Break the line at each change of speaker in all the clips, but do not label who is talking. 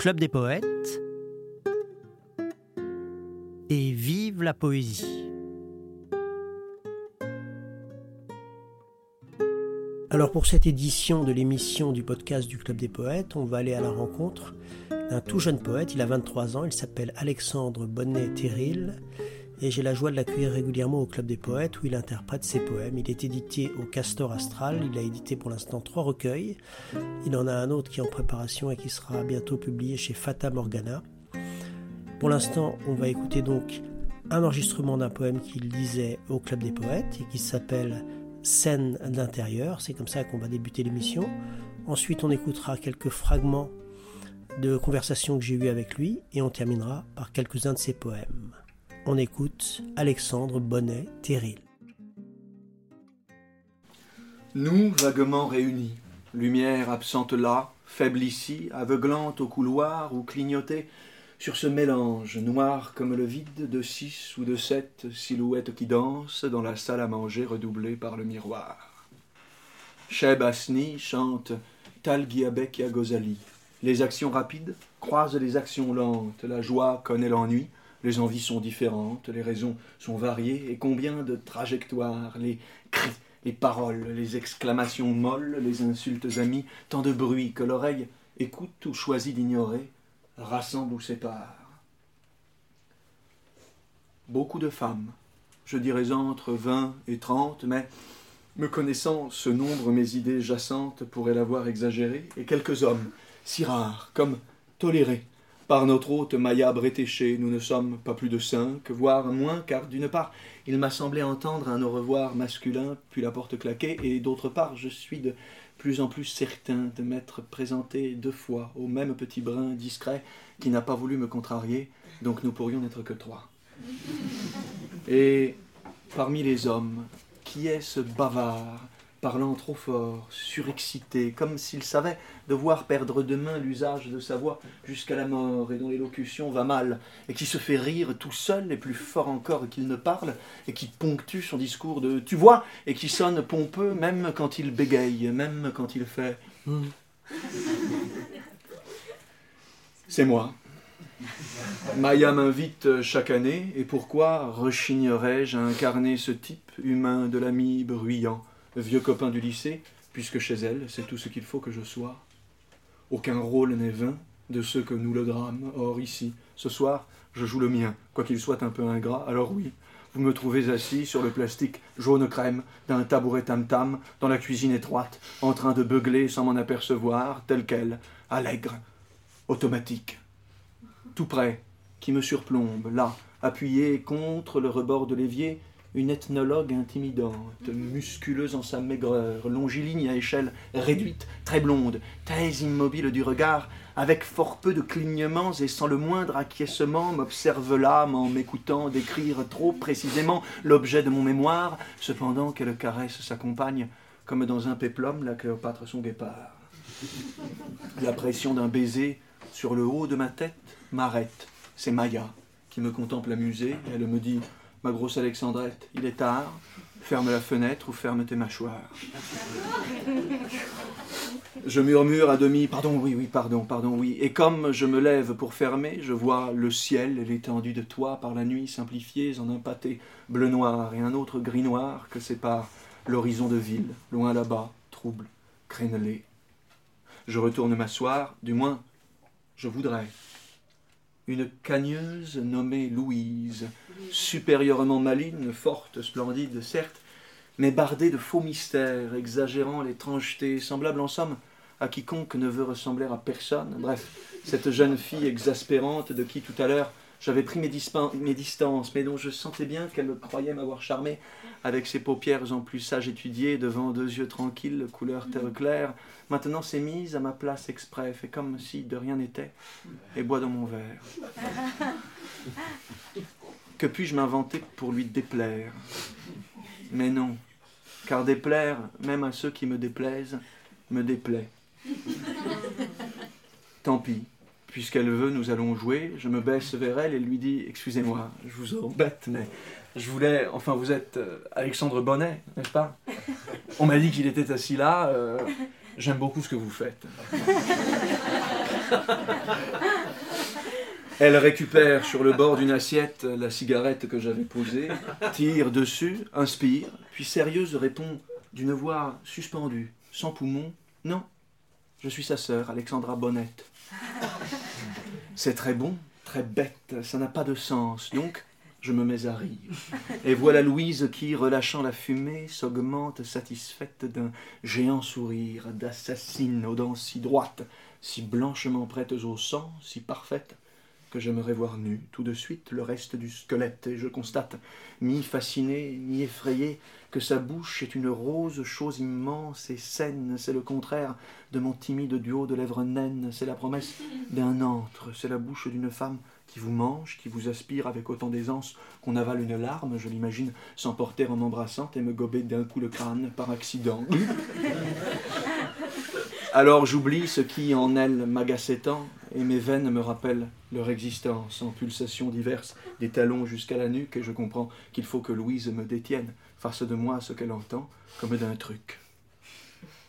Club des poètes et vive la poésie. Alors pour cette édition de l'émission du podcast du Club des poètes, on va aller à la rencontre d'un tout jeune poète, il a 23 ans, il s'appelle Alexandre Bonnet-Terril et j'ai la joie de l'accueillir régulièrement au Club des Poètes où il interprète ses poèmes. Il est édité au Castor Astral, il a édité pour l'instant trois recueils. Il en a un autre qui est en préparation et qui sera bientôt publié chez Fata Morgana. Pour l'instant, on va écouter donc un enregistrement d'un poème qu'il lisait au Club des Poètes et qui s'appelle Scène d'intérieur. C'est comme ça qu'on va débuter l'émission. Ensuite, on écoutera quelques fragments de conversations que j'ai eues avec lui et on terminera par quelques-uns de ses poèmes. On écoute Alexandre Bonnet Terril.
Nous, vaguement réunis, lumière absente là, faible ici, aveuglante au couloir ou clignotée sur ce mélange noir comme le vide de six ou de sept silhouettes qui dansent dans la salle à manger redoublée par le miroir. Sheb Asni chante Talgiabek Gozali. Les actions rapides croisent les actions lentes, la joie connaît l'ennui, les envies sont différentes, les raisons sont variées, et combien de trajectoires, les cris, les paroles, les exclamations molles, les insultes amies, tant de bruit que l'oreille écoute ou choisit d'ignorer, rassemble ou sépare. Beaucoup de femmes, je dirais entre vingt et trente, mais me connaissant ce nombre, mes idées jacentes pourraient l'avoir exagéré, et quelques hommes, si rares, comme tolérés, par notre hôte Maya Bretéché, nous ne sommes pas plus de cinq, voire moins, car d'une part, il m'a semblé entendre un au revoir masculin, puis la porte claquer, et d'autre part, je suis de plus en plus certain de m'être présenté deux fois au même petit brin discret qui n'a pas voulu me contrarier, donc nous pourrions n'être que trois. Et parmi les hommes, qui est ce bavard parlant trop fort, surexcité, comme s'il savait devoir perdre demain l'usage de sa voix jusqu'à la mort, et dont l'élocution va mal, et qui se fait rire tout seul, et plus fort encore qu'il ne parle, et qui ponctue son discours de tu vois, et qui sonne pompeux même quand il bégaye, même quand il fait. C'est moi. Maya m'invite chaque année, et pourquoi rechignerais-je à incarner ce type humain de l'ami bruyant? Vieux copain du lycée, puisque chez elle, c'est tout ce qu'il faut que je sois. Aucun rôle n'est vain de ceux que nous le drame. Or, ici, ce soir, je joue le mien, quoiqu'il soit un peu ingrat, alors oui, vous me trouvez assis sur le plastique jaune crème d'un tabouret tam-tam dans la cuisine étroite, en train de beugler sans m'en apercevoir, tel quel, allègre, automatique. Tout près, qui me surplombe, là, appuyé contre le rebord de l'évier, une ethnologue intimidante, musculeuse en sa maigreur, longiligne à échelle réduite, très blonde, très immobile du regard, avec fort peu de clignements et sans le moindre acquiescement, m'observe l'âme en m'écoutant décrire trop précisément l'objet de mon mémoire, cependant qu'elle caresse sa compagne comme dans un péplum la Cléopâtre son guépard. La pression d'un baiser sur le haut de ma tête m'arrête. C'est Maya qui me contemple amusée. Elle me dit Ma grosse Alexandrette, il est tard. Ferme la fenêtre ou ferme tes mâchoires. Je murmure à demi, pardon, oui, oui, pardon, pardon, oui. Et comme je me lève pour fermer, je vois le ciel et l'étendue de toit par la nuit simplifiés en un pâté bleu-noir et un autre gris-noir que sépare l'horizon de ville, loin là-bas, trouble, crénelé. Je retourne m'asseoir, du moins, je voudrais une cagneuse nommée Louise, supérieurement maligne, forte, splendide, certes, mais bardée de faux mystères, exagérant l'étrangeté, semblable en somme à quiconque ne veut ressembler à personne. Bref, cette jeune fille exaspérante de qui tout à l'heure j'avais pris mes, distances, mais dont je sentais bien qu'elle croyait m'avoir charmé, avec ses paupières en plus sages étudiées, devant deux yeux tranquilles, couleur terre claire, maintenant s'est mise à ma place exprès, fait comme si de rien n'était, et boit dans mon verre. Que puis-je m'inventer pour lui déplaire? Mais non, car déplaire, même à ceux qui me déplaisent, me déplaît. Tant pis, puisqu'elle veut, nous allons jouer. Je me baisse vers elle et lui dis Excusez-moi, je vous embête, mais je voulais. Enfin, vous êtes euh, Alexandre Bonnet, n'est-ce pas? On m'a dit qu'il était assis là. Euh, j'aime beaucoup ce que vous faites. Elle récupère sur le bord d'une assiette la cigarette que j'avais posée, tire dessus, inspire, puis sérieuse répond d'une voix suspendue, sans poumon Non, je suis sa sœur, Alexandra Bonnette. C'est très bon, très bête, ça n'a pas de sens. Donc, je me mets à rire. Et voilà Louise qui, relâchant la fumée, s'augmente satisfaite d'un géant sourire, d'assassine aux dents si droites, si blanchement prêtes au sang, si parfaites, que j'aimerais voir nu. Tout de suite le reste du squelette, et je constate, mi-fasciné, mi-effrayé, que sa bouche est une rose chose immense et saine, c'est le contraire de mon timide duo de lèvres naines, c'est la promesse d'un antre, c'est la bouche d'une femme qui vous mange, qui vous aspire avec autant d'aisance qu'on avale une larme, je l'imagine s'emporter en m'embrassant et me gober d'un coup le crâne par accident. Alors j'oublie ce qui en elle m'agaçait tant, et mes veines me rappellent leur existence en pulsations diverses, des talons jusqu'à la nuque, et je comprends qu'il faut que Louise me détienne, face de moi ce qu'elle entend, comme d'un truc.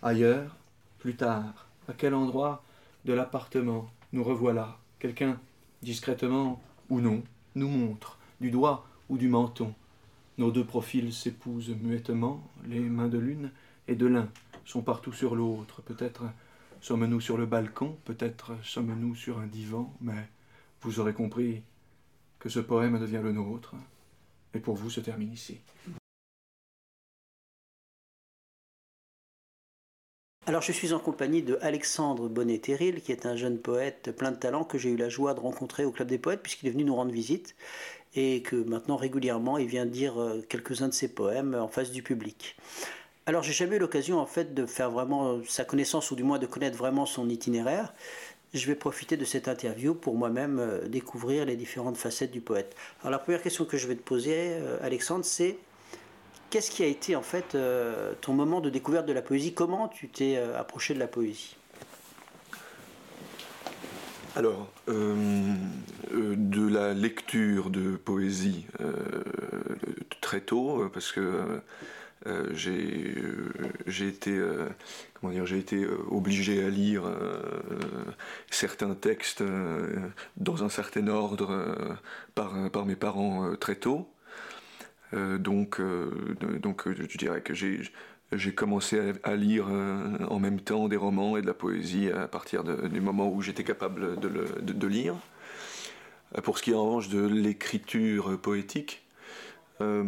Ailleurs, plus tard, à quel endroit de l'appartement nous revoilà, quelqu'un, discrètement ou non, nous montre, du doigt ou du menton. Nos deux profils s'épousent muettement, les mains de l'une et de l'un sont partout sur l'autre. Peut-être sommes-nous sur le balcon, peut-être sommes-nous sur un divan, mais vous aurez compris que ce poème devient le nôtre, et pour vous se termine ici.
Alors je suis en compagnie de Alexandre Bonnet-Terril, qui est un jeune poète plein de talent que j'ai eu la joie de rencontrer au Club des Poètes, puisqu'il est venu nous rendre visite, et que maintenant régulièrement il vient dire euh, quelques-uns de ses poèmes en face du public. Alors j'ai jamais eu l'occasion en fait de faire vraiment euh, sa connaissance ou du moins de connaître vraiment son itinéraire. Je vais profiter de cette interview pour moi-même euh, découvrir les différentes facettes du poète. Alors la première question que je vais te poser, euh, Alexandre, c'est qu'est-ce qui a été en fait ton moment de découverte de la poésie? Comment tu t'es approché de la poésie?
Alors, de la lecture de poésie très tôt, parce que euh, j'ai euh, j'ai été euh, comment dire j'ai été obligé à lire certains textes dans un certain ordre par mes parents très tôt donc donc je dirais que j'ai commencé à, lire en même temps des romans et de la poésie à partir du moment où j'étais capable de, lire. Pour ce qui est en revanche de l'écriture poétique, euh,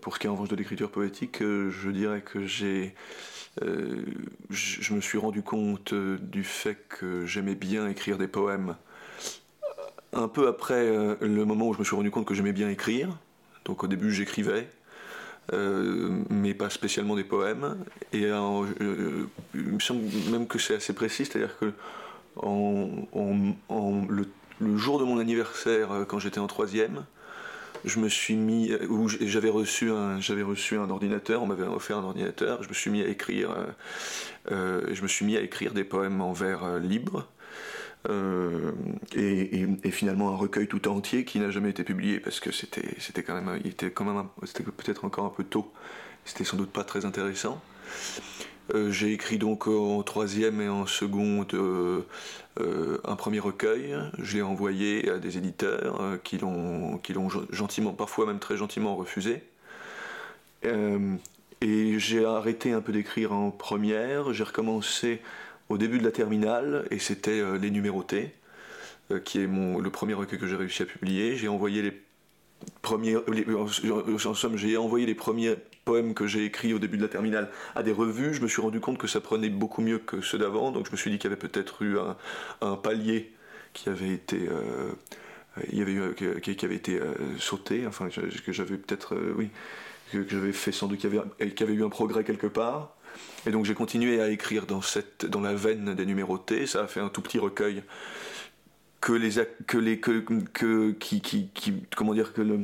pour ce qui est en revanche de l'écriture poétique, euh, je dirais que j'ai, euh, je me suis rendu compte du fait que j'aimais bien écrire des poèmes un peu après le moment où je me suis rendu compte que j'aimais bien écrire. Donc au début j'écrivais, mais pas spécialement des poèmes. Et il me semble même que c'est assez précis, c'est-à-dire que le, le, jour de mon anniversaire, quand j'étais en troisième, je me suis mis, où j'avais reçu un, j'avais reçu un ordinateur, on m'avait offert un ordinateur, je me suis mis à écrire, euh, euh, je me suis mis à écrire des poèmes en vers euh, libre. et, finalement un recueil tout entier qui n'a jamais été publié parce que c'était, c'était quand même, il était quand même, c'était peut-être encore un peu tôt, c'était sans doute pas très intéressant. Euh, j'ai écrit donc en troisième et en seconde euh, euh, un premier recueil. Je l'ai envoyé à des éditeurs qui l'ont gentiment, parfois même très gentiment refusé. et j'ai arrêté un peu d'écrire en première. J'ai recommencé au début de la terminale et c'était Les Numérotés, qui est mon, le premier recueil que j'ai réussi à publier. J'ai envoyé les premiers, en somme, j'ai envoyé les premiers poèmes que j'ai écrits au début de la terminale à des revues. Je me suis rendu compte que ça prenait beaucoup mieux que ceux d'avant, donc je me suis dit qu'il y avait peut-être eu un, palier qui avait été, euh, qui, avait été euh, sauté, enfin que j'avais peut-être, euh, oui, que, j'avais fait sans doute qu'il y, avait, eu un progrès quelque part. Et donc j'ai continué à écrire dans, cette, dans la veine des numérotés. Ça a fait un tout petit recueil que les que les que, comment dire que le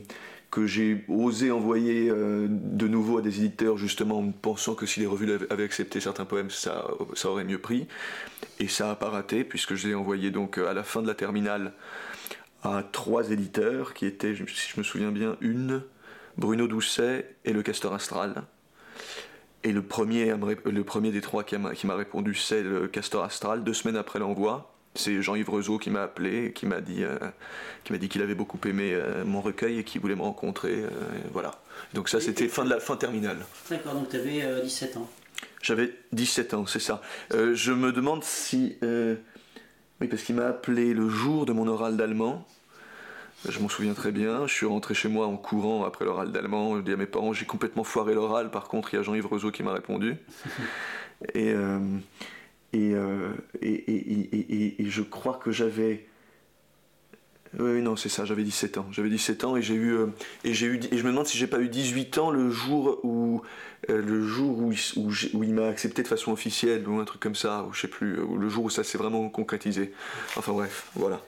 que j'ai osé envoyer euh, de nouveau à des éditeurs justement en pensant que si les revues avaient accepté certains poèmes ça, ça aurait mieux pris. Et ça a pas raté puisque je l'ai envoyé donc à la fin de la terminale à trois éditeurs qui étaient si je me souviens bien une Bruno Doucet et le Castor Astral. Et le premier, le premier des trois qui m'a répondu c'est le Castor Astral. Deux semaines après l'envoi C'est Jean-Yves Rezeau qui m'a appelé, qui m'a dit, qui m'a dit qu'il avait beaucoup aimé mon recueil et qu'il voulait me rencontrer. voilà. Donc ça, c'était fin de la fin terminale.
D'accord, donc tu avais 17 ans.
J'avais 17 ans, c'est ça. je me demande si, oui, parce qu'il m'a appelé le jour de mon oral d'allemand. Je m'en souviens très bien. Je suis rentré chez moi en courant après l'oral d'allemand. Je dis à mes parents, j'ai complètement foiré l'oral. Par contre, il y a Jean-Yves Rezeau qui m'a répondu. et, euh, euh, et, et, et, je crois que j'avais. Oui, non, c'est ça, j'avais 17 ans. J'avais 17 ans et j'ai eu, euh, et j'ai eu, et je me demande si j'ai pas eu 18 ans le jour où, le jour où, où, il m'a accepté de façon officielle ou un truc comme ça, ou je sais plus, le jour où ça s'est vraiment concrétisé. Enfin bref, voilà.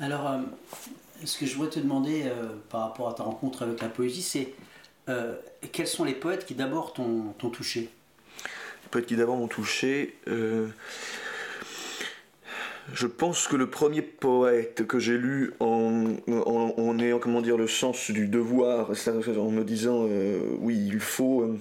Alors, ce que je voudrais te demander euh, par rapport à ta rencontre avec la poésie, c'est euh, quels sont les poètes qui d'abord t'ont touché?
Qui d'abord m'ont touché. Euh, je pense que le premier poète que j'ai lu en, en, ayant comment dire le sens du devoir, en me disant oui il faut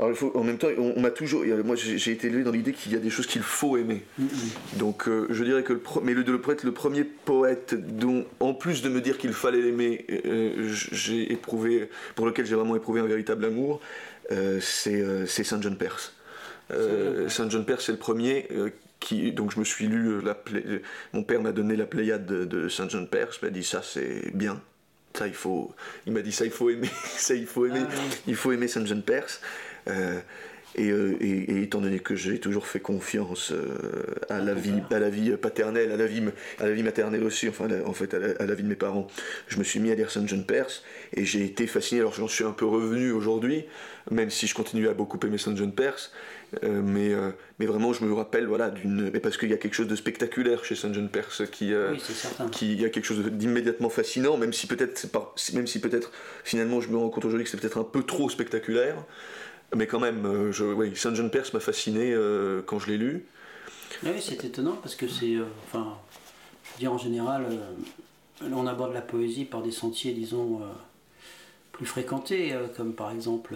alors, il faut, en même temps, on, m'a toujours. Moi, j'ai été élevé dans l'idée qu'il y a des choses qu'il faut aimer. Mm-hmm. Donc, euh, je dirais que le, mais le, le, le premier poète dont, en plus de me dire qu'il fallait l'aimer, euh, j'ai éprouvé, pour lequel j'ai vraiment éprouvé un véritable amour, euh, c'est Saint John Perse. Saint John Perse, c'est le premier. Qui, donc je me suis lu, la mon père m'a donné la Pléiade de, Saint John Perse, il m'a dit ça c'est bien, ça il faut, il m'a dit ça il faut aimer, ça il faut aimer, ah il faut aimer Saint John Perse. Euh, euh, et, étant donné que j'ai toujours fait confiance euh, à, la vie, à la vie paternelle, à la vie, à la vie maternelle aussi, enfin en fait à la, vie de mes parents, je me suis mis à lire Saint John Perse et j'ai été fasciné. Alors j'en suis un peu revenu aujourd'hui, même si je continue à beaucoup aimer Saint John Perse, mais, mais vraiment je me rappelle voilà d'une, parce qu'il y a quelque chose de spectaculaire chez Saint John Perse qui, qui il y a quelque chose d'immédiatement fascinant, même si peut-être même si peut-être finalement je me rends compte aujourd'hui que c'est peut-être un peu trop spectaculaire. Mais quand même, euh, je, oui, Saint John Perse m'a fasciné euh, quand je l'ai lu.
Oui, c'est étonnant parce que c'est. Euh, enfin, je veux dire, en général, on aborde la poésie par des sentiers, disons, plus fréquentés, comme par exemple.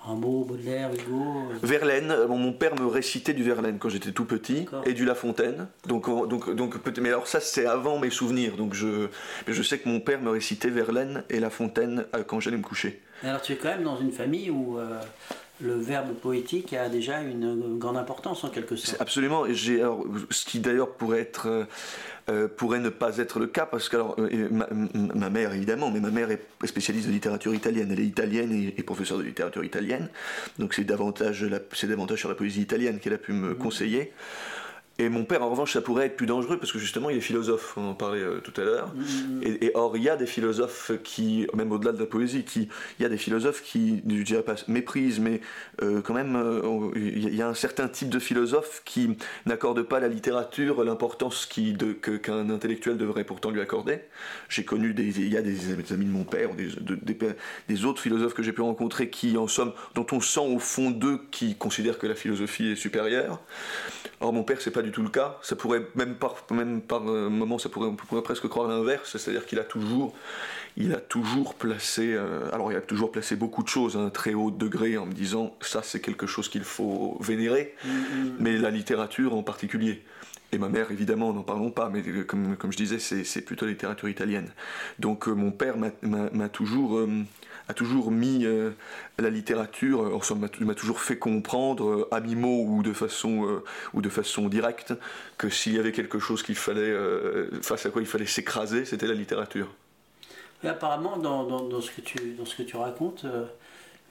Rimbaud, Baudelaire, Hugo.
Verlaine, mon père me récitait du Verlaine quand j'étais tout petit et du La Fontaine. Donc, donc, donc mais alors ça c'est avant mes souvenirs. Donc je, je sais que mon père me récitait Verlaine et La Fontaine quand j'allais me coucher.
Alors tu es quand même dans une famille où euh, le verbe poétique a déjà une grande importance en quelque sorte.
Absolument. J'ai, ce qui d'ailleurs pourrait être euh, euh, pourrait ne pas être le cas parce que alors, ma, mère évidemment, mais ma mère est spécialiste de littérature italienne. Elle est italienne et, professeure de littérature italienne, donc c'est davantage c'est davantage sur la poésie italienne qu'elle a pu me mmh. conseiller. Et mon père, en revanche, ça pourrait être plus dangereux parce que justement, il est philosophe, on en parlait euh, tout à l'heure. Mm. Et, or, il y a des philosophes qui, même au-delà de la poésie, qui, il y a des philosophes qui, je dirais pas méprisent, mais euh, quand même, euh, il y a un certain type de philosophe qui n'accorde pas à la littérature l'importance de, qu'un intellectuel devrait pourtant lui accorder. J'ai connu des, il y a des, amis de mon père, des, des, autres philosophes que j'ai pu rencontrer qui, en somme, dont on sent au fond d'eux qui considèrent que la philosophie est supérieure. Or, mon père, c'est pas du tout le cas. Ça pourrait, même par, même par euh, moment, ça pourrait, on pourrait presque croire l'inverse. C'est-à-dire qu'il a toujours, il a toujours placé, euh, alors il a toujours placé beaucoup de choses à un très haut degré en me disant ça, c'est quelque chose qu'il faut vénérer, mm-hmm. mais la littérature en particulier. Et ma mère, évidemment, n'en parlons pas, mais euh, comme, comme je disais, c'est plutôt la littérature italienne. Donc mon père m'a toujours a toujours mis euh, la littérature, en somme, m'a toujours fait comprendre, euh, à mi-mot ou de façon euh, ou de façon directe, que s'il y avait quelque chose qu'il fallait, face à quoi il fallait s'écraser, c'était la littérature.
Et apparemment, dans, dans, ce que tu, dans ce que tu racontes,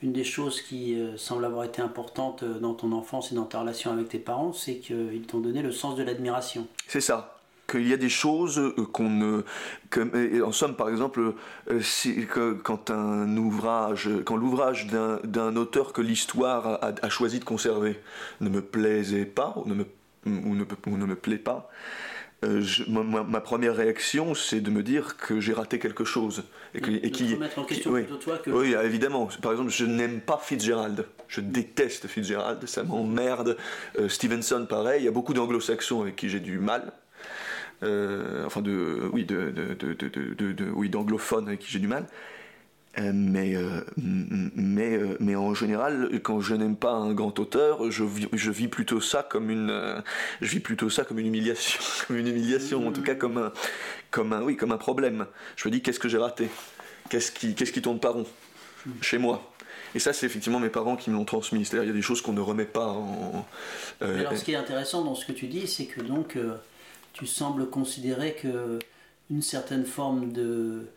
une des choses qui semble avoir été importante dans ton enfance et dans ta relation avec tes parents, c'est qu'ils t'ont donné le sens de l'admiration.
C'est ça qu'il y a des choses euh, qu'on ne. en somme, par exemple, euh, quand un ouvrage, quand l'ouvrage d'un auteur que l'histoire a, choisi de conserver ne me plaisait pas, ou ne me, ou ne, me plaît pas, euh, ma, première réaction, c'est de me dire que j'ai raté quelque chose.
Et, que, et qui, en question
oui,
toi que...
oui, évidemment. Par exemple, je n'aime pas Fitzgerald. Je déteste Fitzgerald, ça m'emmerde. Stevenson, pareil. Il y a beaucoup d'anglo-saxons avec qui j'ai du mal. Euh, enfin de, oui, de, de, de oui, d'anglophones avec qui j'ai du mal. Euh, mais, euh, mais, euh, mais en général, quand je n'aime pas un grand auteur, je vis, je vis plutôt ça comme une, je vis plutôt ça comme une humiliation, comme une humiliation, en tout cas comme un, comme un, oui, comme un problème. Je me dis qu'est-ce que j'ai raté, qu'est-ce qui, qu'est-ce qui tourne pas rond? Chez moi. Et ça, c'est effectivement mes parents qui me l'ont transmis. C'est-à-dire, il y a des choses qu'on ne remet pas en.
alors, ce qui est intéressant dans ce que tu dis, c'est que donc, tu sembles considérer que une certaine forme de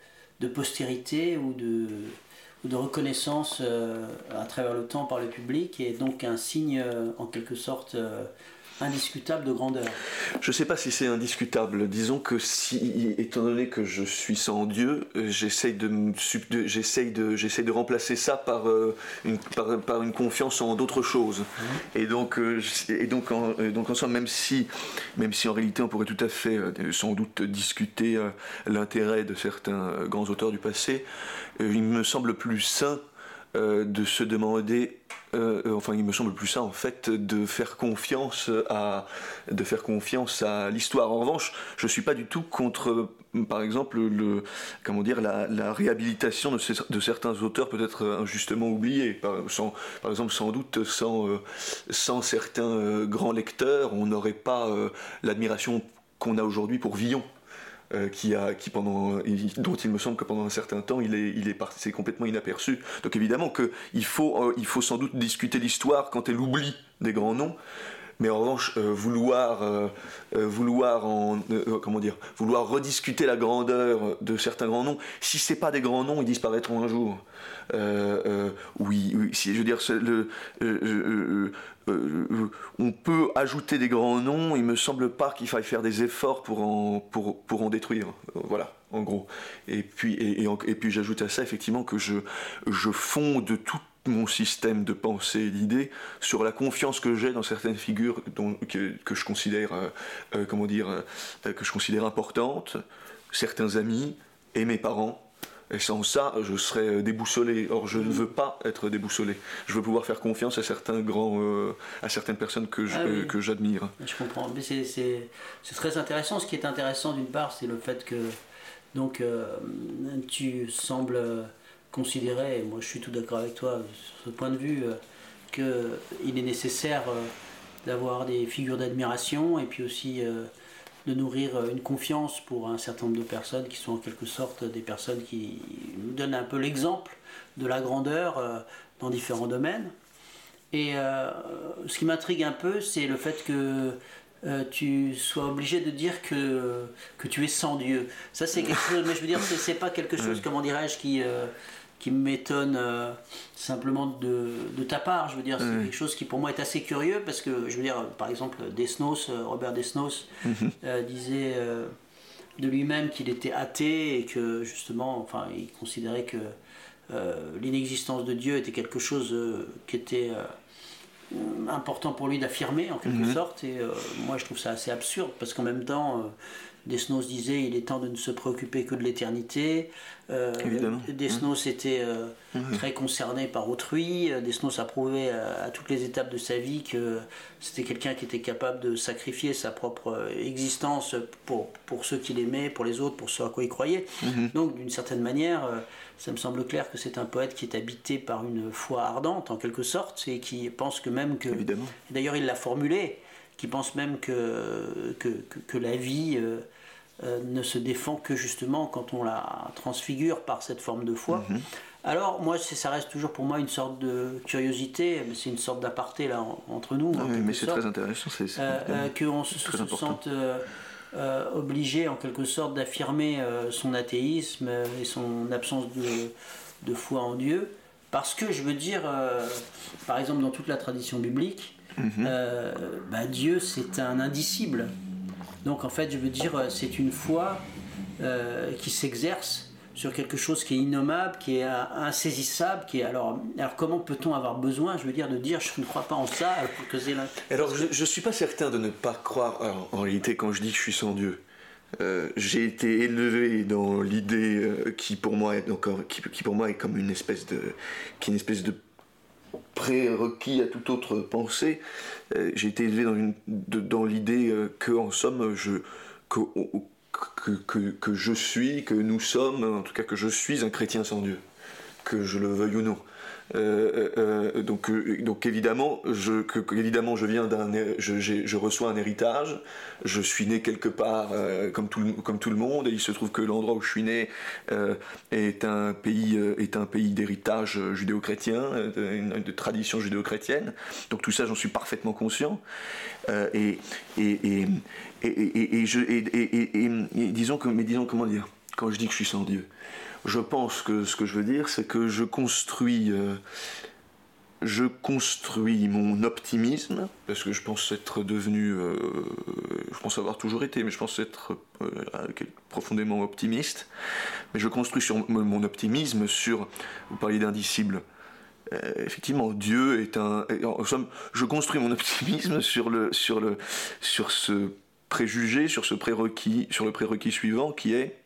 de postérité ou de, de reconnaissance euh, à travers le temps par le public et donc un signe euh, en quelque sorte euh, indiscutable de grandeur.
Je ne sais pas si c'est indiscutable. Disons que si, étant donné que je suis sans Dieu, j'essaye de, de j'essaye de, j'essaye de remplacer ça par, une, par, une confiance en d'autres choses. Mmh. Et donc, et donc, en, donc en même si, même si en réalité on pourrait tout à fait, sans doute, discuter l'intérêt de certains grands auteurs du passé, il me semble plus sain de se demander euh, euh, enfin il me semble plus ça en fait de faire confiance à de faire confiance à l'histoire. En revanche, je suis pas du tout contre par exemple le comment dire la, réhabilitation de, certains auteurs peut-être injustement oubliés. Par, exemple sans doute sans euh, sans certains grands lecteurs, on n'aurait pas l'admiration qu'on a aujourd'hui pour Villon. Euh, qui a, qui pendant, dont il me semble que pendant un certain temps il est, il est passé complètement inaperçu. Donc évidemment qu'il faut, euh, il faut sans doute discuter l'histoire quand elle oublie des grands noms, mais en revanche, euh, vouloir, vouloir, en, comment dire, vouloir rediscuter la grandeur de certains grands noms, si c'est pas des grands noms, ils disparaîtront un jour. oui, je veux dire, le, on peut ajouter des grands noms. Il me semble pas qu'il faille faire des efforts pour en, pour, pour en détruire. Voilà en gros. Et puis, et, puis j'ajoute à ça effectivement que je, je fonde tout mon système de pensée et d'idées sur la confiance que j'ai dans certaines figures que, que, je considère euh, euh, comment dire euh, que je considère importantes certains amis et mes parents et sans ça, je serais déboussolé. Or, je ne veux pas être déboussolé. Je veux pouvoir faire confiance à certains grands, à certaines personnes que ah que j'admire.
Je comprends. Mais c'est très intéressant. Ce qui est intéressant d'une part, c'est le fait que donc tu sembles considérer, et moi je suis tout d'accord avec toi sur ce point de vue, euh, qu'il est nécessaire euh, d'avoir des figures d'admiration et puis aussi euh, de nourrir une confiance pour un certain nombre de personnes qui sont en quelque sorte des personnes qui nous donnent un peu l'exemple de la grandeur dans différents domaines. Et ce qui m'intrigue un peu, c'est le fait que tu sois obligé de dire que, que tu es sans Dieu. Ça, c'est quelque chose, mais je veux dire, c'est pas quelque chose, comment dirais-je, qui, qui m'étonne euh, simplement de, de, ta part. Je veux dire, c'est quelque chose qui pour moi est assez curieux parce que, je veux dire, par exemple, Desnos, euh, Robert Desnos mhm. euh, disait de lui-même qu'il était athée et que justement, enfin, il considérait que l'inexistence de Dieu était quelque chose qui était important pour lui d'affirmer en quelque mhm. sorte. Et moi, je trouve ça assez absurde parce qu'en même temps Desnos disait il est temps de ne se préoccuper que de l'éternité. Euh, Desnos mmh. était euh, mmh. très concerné par autrui. Desnos a prouvé à, toutes les étapes de sa vie que c'était quelqu'un qui était capable de sacrifier sa propre existence pour, pour ceux qu'il aimait, pour les autres, pour ceux à quoi il croyait. Mmh. Donc d'une certaine manière, euh, ça me semble clair que c'est un poète qui est habité par une foi ardente en quelque sorte et qui pense que même que... D'ailleurs il l'a formulé qui pense même que, que, que, la vie euh, euh, ne se défend que justement quand on la transfigure par cette forme de foi. Mhm. Alors moi, ça reste toujours pour moi une sorte de curiosité, mais c'est une sorte d'aparté là entre nous.
oui, mais c'est très intéressant, c'est
euh, qu'on se, se sente obligé en quelque sorte d'affirmer son athéisme et son absence de, de, foi en Dieu, parce que je veux dire, par exemple dans toute la tradition biblique, Mhm. Euh, bah, Dieu, c'est un indicible. Donc en fait, je veux dire, euh, c'est une foi euh, qui s'exerce sur quelque chose qui est innommable, qui est insaisissable, qui est alors alors comment peut-on avoir besoin, je veux dire, de dire je ne crois pas en ça alors que c'est
Alors je, ne suis pas certain de ne pas croire. en réalité, quand je dis que je suis sans Dieu, j'ai été élevé dans l'idée qui pour moi est encore qui, qui, pour moi est comme une espèce de qui est une espèce de prérequis à toute autre pensée. Euh, j'ai été élevé dans, l'idée euh, que, en somme, que, je suis, que nous sommes, en tout cas que je suis un chrétien sans Dieu. que je le veuille ou non. Euh, euh, euh, donc, donc évidemment, je, évidemment, je viens d'un, je, reçois un héritage. Je suis né quelque part comme tout, comme tout le monde, et il se trouve que l'endroit où je suis né est un pays, est un pays d'héritage judéo-chrétien, de, tradition judéo-chrétienne. Donc tout ça, j'en suis parfaitement conscient. et, et, et, et, disons que, mais disons comment dire, quand je dis que je suis sans Dieu je pense que ce que je veux dire, c'est que je construis, euh, je construis mon optimisme, parce que je pense être devenu, euh, je pense avoir toujours été, mais je pense être euh, profondément optimiste. Mais je construis mon optimisme sur, vous parliez d'indicible. effectivement, Dieu est un. En somme, je construis mon optimisme sur le, sur le, sur ce préjugé, sur ce prérequis, sur le prérequis suivant, qui est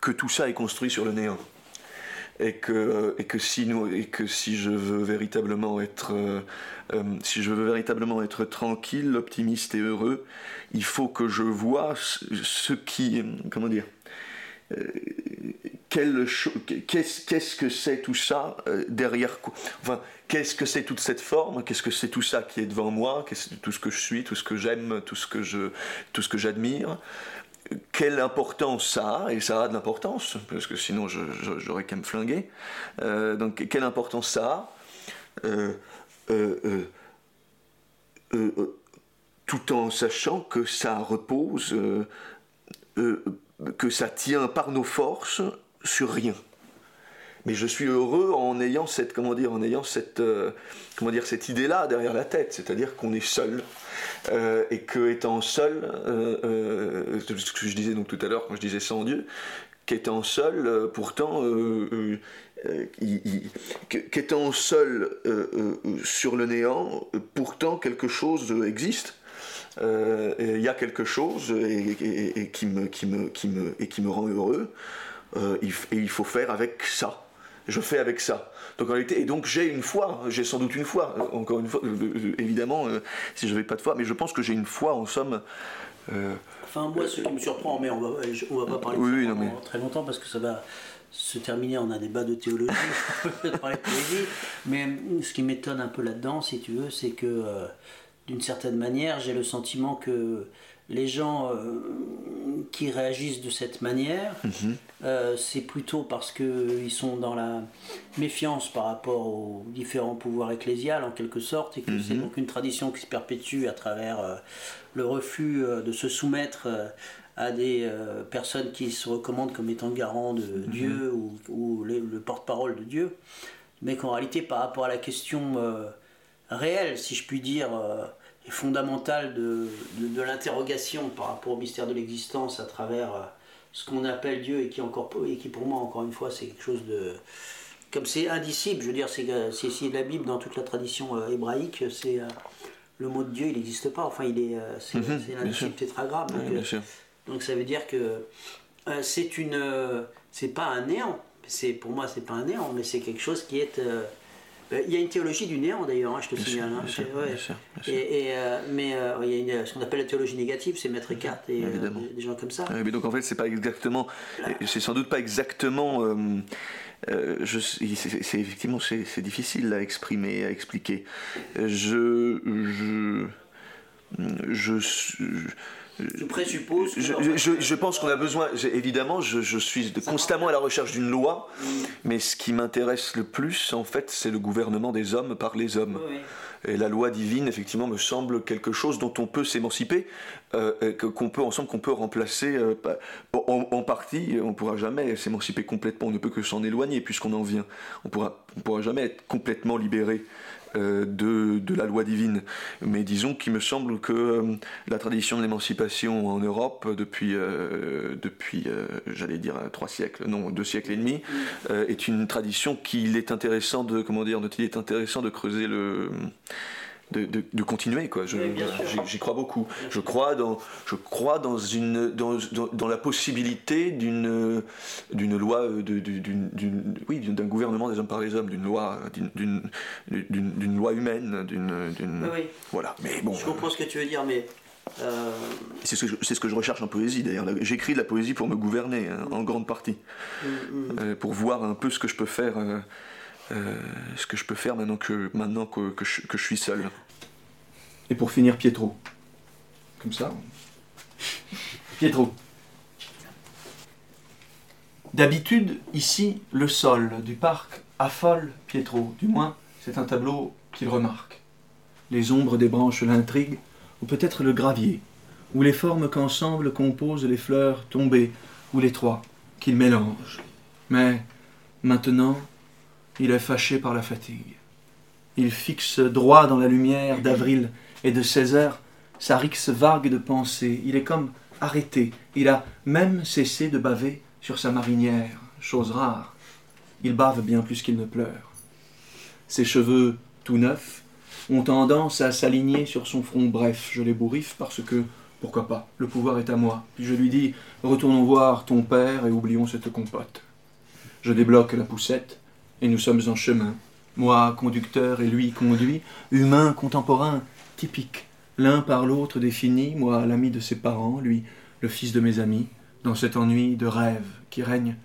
que tout ça est construit sur le néant. Et que, et que, si, nous, et que si je veux véritablement être euh, euh, si je veux véritablement être tranquille, optimiste et heureux, il faut que je vois ce, qui comment dire euh, qu'est-ce que c'est tout ça derrière enfin qu'est-ce que c'est toute cette forme qu'est-ce que c'est tout ça qui est devant moi qu'est-ce tout ce que je suis tout ce que j'aime tout ce que tout ce que j'admire quelle importance ça a, et ça a de l'importance, parce que sinon j'aurais qu'à me flinguer. Euh, donc quelle importance ça a, euh, euh, tout en sachant que ça repose, que ça tient par nos forces sur rien mais je suis heureux en ayant cette comment dire en ayant cette comment dire cette idée là derrière la tête c'est-à-dire qu'on est seul euh, et que étant seul euh, ce que je disais donc tout à l'heure quand je disais sans Dieu qu'étant seul pourtant qu'étant seul sur le néant pourtant quelque chose existe. Il y a quelque chose et qui me rend heureux. Et il faut faire avec ça je fais avec ça. Donc en réalité, et donc j'ai une foi, j'ai sans doute une foi, euh, encore une fois, euh, euh, évidemment, si je n'avais pas de foi, mais je pense que j'ai une foi en somme.
Enfin, moi, ce qui me surprend, mais on va, on va pas parler de ça mais... très longtemps parce que ça va se terminer en un débat de théologie, mais ce qui m'étonne un peu là-dedans, si tu veux, c'est que d'une certaine manière, j'ai le sentiment que les gens euh, qui réagissent de cette manière, mhm. euh, c'est plutôt parce qu'ils sont dans la méfiance par rapport aux différents pouvoirs ecclésiales en quelque sorte, et que c'est mhm. donc une tradition qui se perpétue à travers euh, le refus de se soumettre à des personnes qui se recommandent comme étant garants de mhm. Dieu ou, le porte-parole de Dieu, mais qu'en réalité par rapport à la question réelle, si je puis dire, fondamentale de, de, l'interrogation par rapport au mystère de l'existence à travers euh, ce qu'on appelle Dieu et qui, encore, et qui pour moi, encore une fois, c'est quelque chose de... Comme c'est indicible, je veux dire, c'est de la Bible dans toute la tradition euh, hébraïque, c'est... Euh, le mot de Dieu, il n'existe pas. Enfin, il est, c'est, mm indicible tétragramme. Donc, donc, ça veut dire que c'est une, c'est pas un néant. C'est pour moi, c'est pas un néant, mais c'est quelque chose qui est il y a une théologie du néant d'ailleurs, hein, je te signale. Et, mais il y a ce qu'on appelle la théologie négative, c'est mettre écarte et euh, des gens comme ça.
mais donc en fait, c'est pas exactement, c'est sans doute pas exactement. Euh, c'est effectivement c'est difficile à exprimer, à expliquer. Je, je,
je, je présuppose.
Je, pense qu'on a besoin, évidemment, je, suis constamment à la recherche d'une loi, mais ce qui m'intéresse le plus, en fait, c'est le gouvernement des hommes par les hommes. Et la loi divine, effectivement, me semble quelque chose dont on peut s'émanciper, euh, qu'on peut ensemble, qu'on peut remplacer euh, en, partie. On ne pourra jamais s'émanciper complètement. On ne peut que s'en éloigner puisqu'on en vient. On ne pourra, on pourra jamais être complètement libéré euh, de, de, la loi divine. Mais disons qu'il me semble que euh, la tradition de l'émancipation en Europe depuis, euh, depuis j'allais dire trois siècles, non deux siècles et demi, est une tradition qu'il est intéressant de comment dire, il est intéressant de creuser le de, continuer quoi. J'y crois beaucoup. Je crois dans, je crois dans une, dans, dans, la possibilité d'une, d'une loi, d'une, oui, d'un gouvernement des hommes par les hommes, d'une loi, d'une, d'une, loi humaine, d'une,
voilà. Mais bon. Je comprends ce que tu veux dire, mais
Euh, c'est ce, ce, que je recherche en poésie d'ailleurs. J'écris de la poésie pour me gouverner, hein, en grande partie. Mm, mm. Euh, pour voir un peu ce que je peux faire, euh, ce que je peux faire maintenant que, maintenant que, que, je, que, je, suis seul.
Et pour finir, Pietro. Comme ça. Pietro. D'habitude, ici, le sol du parc affole Pietro. Du moins, c'est un tableau qu'il remarque. Les ombres des branches l'intriguent ou peut-être le gravier, ou les formes qu'ensemble composent les fleurs tombées, ou les trois, qu'il mélange. Mais maintenant, il est fâché par la fatigue. Il fixe droit dans la lumière d'avril et de seize heures sa rixe vague de pensée. Il est comme arrêté. Il a même cessé de baver sur sa marinière, chose rare. Il bave bien plus qu'il ne pleure. Ses cheveux tout neufs ont tendance à s'aligner sur son front. Bref, je les bourriffe parce que, pourquoi pas, le pouvoir est à moi. Puis je lui dis Retournons voir ton père et oublions cette compote. Je débloque la poussette et nous sommes en chemin. Moi, conducteur, et lui, conduit, humain, contemporain, typique. L'un par l'autre défini, moi, l'ami de ses parents, lui, le fils de mes amis, dans cet ennui de rêve qui règne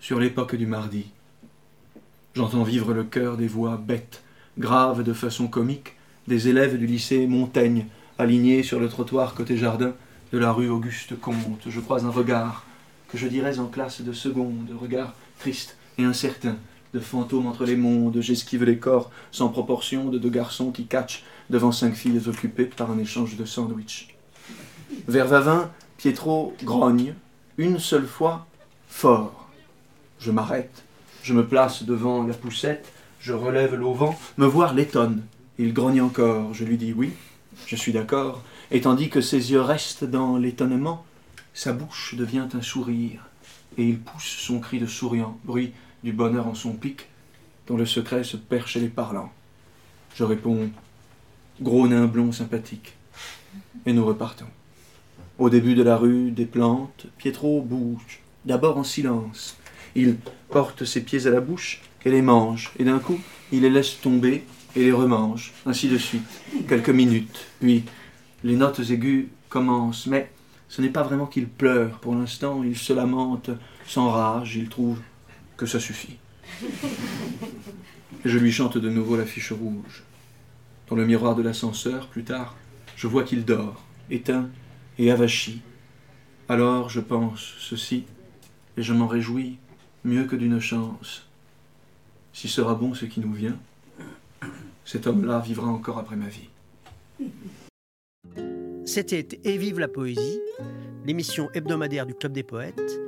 sur l'époque du mardi. J'entends vivre le cœur des voix bêtes grave de façon comique, des élèves du lycée Montaigne, alignés sur le trottoir côté jardin de la rue Auguste Comte. Je croise un regard que je dirais en classe de seconde, regard triste et incertain, de fantômes entre les mondes, j'esquive les corps sans proportion de deux garçons qui catchent devant cinq filles occupées par un échange de sandwich. Vers Vavin, Pietro grogne, une seule fois, fort. Je m'arrête, je me place devant la poussette, je relève l'auvent, me voir l'étonne. Il grogne encore. Je lui dis oui, je suis d'accord. Et tandis que ses yeux restent dans l'étonnement, sa bouche devient un sourire, et il pousse son cri de souriant, bruit du bonheur en son pic, dont le secret se perd chez les parlants. Je réponds Gros nain blond sympathique. Et nous repartons. Au début de la rue des plantes, Pietro bouge, d'abord en silence. Il porte ses pieds à la bouche et les mange, et d'un coup, il les laisse tomber et les remange, ainsi de suite, quelques minutes. Puis, les notes aiguës commencent, mais ce n'est pas vraiment qu'il pleure. Pour l'instant, il se lamente sans rage, il trouve que ça suffit. Et je lui chante de nouveau la fiche rouge. Dans le miroir de l'ascenseur, plus tard, je vois qu'il dort, éteint et avachi. Alors je pense ceci, et je m'en réjouis mieux que d'une chance. Si sera bon ce qui nous vient, cet homme-là vivra encore après ma vie.
C'était Et vive la poésie, l'émission hebdomadaire du Club des poètes.